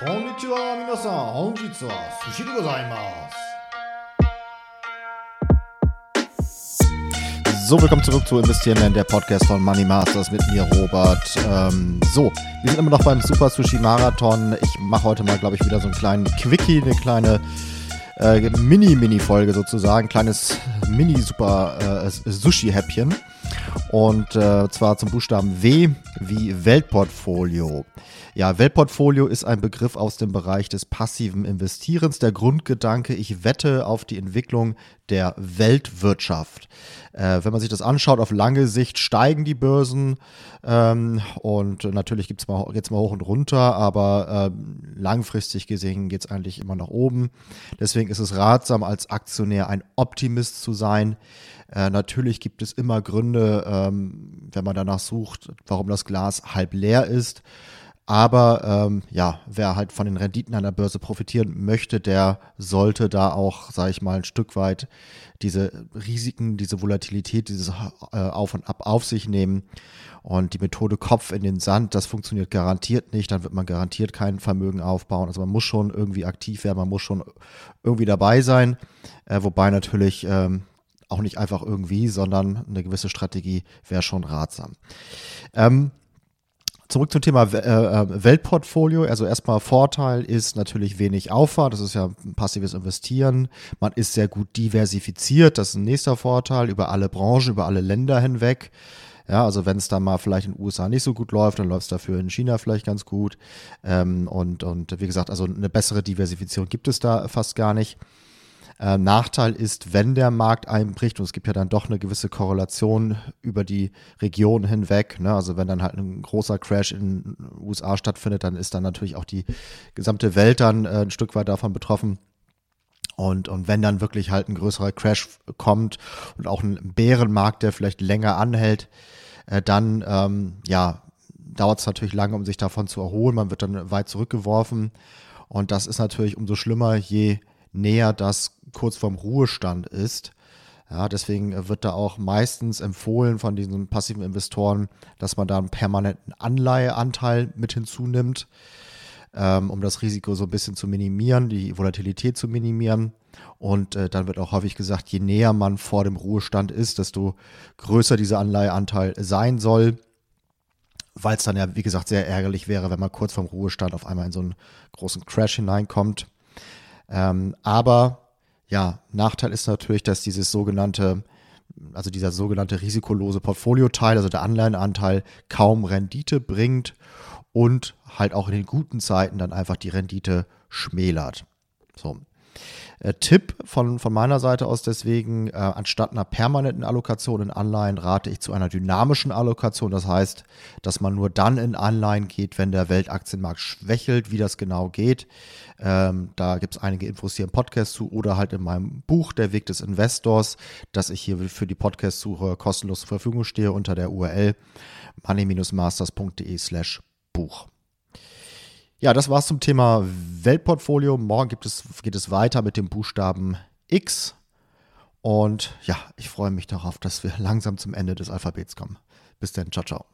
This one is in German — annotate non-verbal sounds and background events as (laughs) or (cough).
Konnichiwa, minasan. Honjitsu wa sushi de gozaimasu. So, willkommen zurück zu Investieren Lernen, der Podcast von Money Masters mit mir, Robert. Ähm, so, wir sind immer noch beim Super Sushi Marathon. Ich mache heute mal, glaube ich, wieder so einen kleinen Quickie, eine kleine äh, Mini-Mini-Folge sozusagen, kleines Mini-Super äh, Sushi-Häppchen. Und äh, zwar zum Buchstaben W wie Weltportfolio. Ja, Weltportfolio ist ein Begriff aus dem Bereich des passiven Investierens. Der Grundgedanke, ich wette auf die Entwicklung der Weltwirtschaft. Äh, wenn man sich das anschaut, auf lange Sicht steigen die Börsen ähm, und natürlich gibt's mal, geht's mal hoch und runter, aber äh, langfristig gesehen geht es eigentlich immer nach oben. Deswegen ist es ratsam, als Aktionär ein Optimist zu sein. Äh, natürlich gibt es immer Gründe, ähm, wenn man danach sucht, warum das Glas halb leer ist. Aber ähm, ja, wer halt von den Renditen an der Börse profitieren möchte, der sollte da auch, sage ich mal, ein Stück weit diese Risiken, diese Volatilität, dieses äh, Auf und Ab auf sich nehmen. Und die Methode Kopf in den Sand, das funktioniert garantiert nicht. Dann wird man garantiert kein Vermögen aufbauen. Also man muss schon irgendwie aktiv werden, man muss schon irgendwie dabei sein. Äh, wobei natürlich ähm, auch nicht einfach irgendwie, sondern eine gewisse Strategie wäre schon ratsam. Ähm, Zurück zum Thema äh, äh, Weltportfolio. Also erstmal Vorteil ist natürlich wenig Aufwand. Das ist ja passives Investieren. Man ist sehr gut diversifiziert. Das ist ein nächster Vorteil über alle Branchen, über alle Länder hinweg. Ja, also wenn es dann mal vielleicht in den USA nicht so gut läuft, dann läuft es dafür in China vielleicht ganz gut. Ähm, und, und wie gesagt, also eine bessere Diversifizierung gibt es da fast gar nicht. Äh, Nachteil ist, wenn der Markt einbricht, und es gibt ja dann doch eine gewisse Korrelation über die Region hinweg, ne? also wenn dann halt ein großer Crash in den USA stattfindet, dann ist dann natürlich auch die gesamte Welt dann äh, ein Stück weit davon betroffen. Und, und wenn dann wirklich halt ein größerer Crash kommt und auch ein Bärenmarkt, der vielleicht länger anhält, äh, dann ähm, ja, dauert es natürlich lange, um sich davon zu erholen. Man wird dann weit zurückgeworfen. Und das ist natürlich umso schlimmer, je näher das kurz vorm Ruhestand ist. Ja, deswegen wird da auch meistens empfohlen von diesen passiven Investoren, dass man da einen permanenten Anleiheanteil mit hinzunimmt, ähm, um das Risiko so ein bisschen zu minimieren, die Volatilität zu minimieren. Und äh, dann wird auch häufig gesagt, je näher man vor dem Ruhestand ist, desto größer dieser Anleiheanteil sein soll, weil es dann ja, wie gesagt, sehr ärgerlich wäre, wenn man kurz vorm Ruhestand auf einmal in so einen großen Crash hineinkommt. Ähm, aber ja, Nachteil ist natürlich, dass dieses sogenannte, also dieser sogenannte risikolose Portfolioteil, also der Anleihenanteil, kaum Rendite bringt und halt auch in den guten Zeiten dann einfach die Rendite schmälert. So. Äh, Tipp von, von meiner Seite aus deswegen, äh, anstatt einer permanenten Allokation in Anleihen rate ich zu einer dynamischen Allokation. Das heißt, dass man nur dann in Anleihen geht, wenn der Weltaktienmarkt schwächelt, wie das genau geht. Ähm, da gibt es einige Infos hier im Podcast zu oder halt in meinem Buch Der Weg des Investors, das ich hier für die Podcast-Suche kostenlos zur Verfügung stehe unter der URL money-masters.de slash Buch. Ja, das war's zum Thema Weltportfolio. Morgen gibt es, geht es weiter mit dem Buchstaben X. Und ja, ich freue mich darauf, dass wir (laughs) langsam zum Ende des Alphabets kommen. Bis dann, ciao, ciao.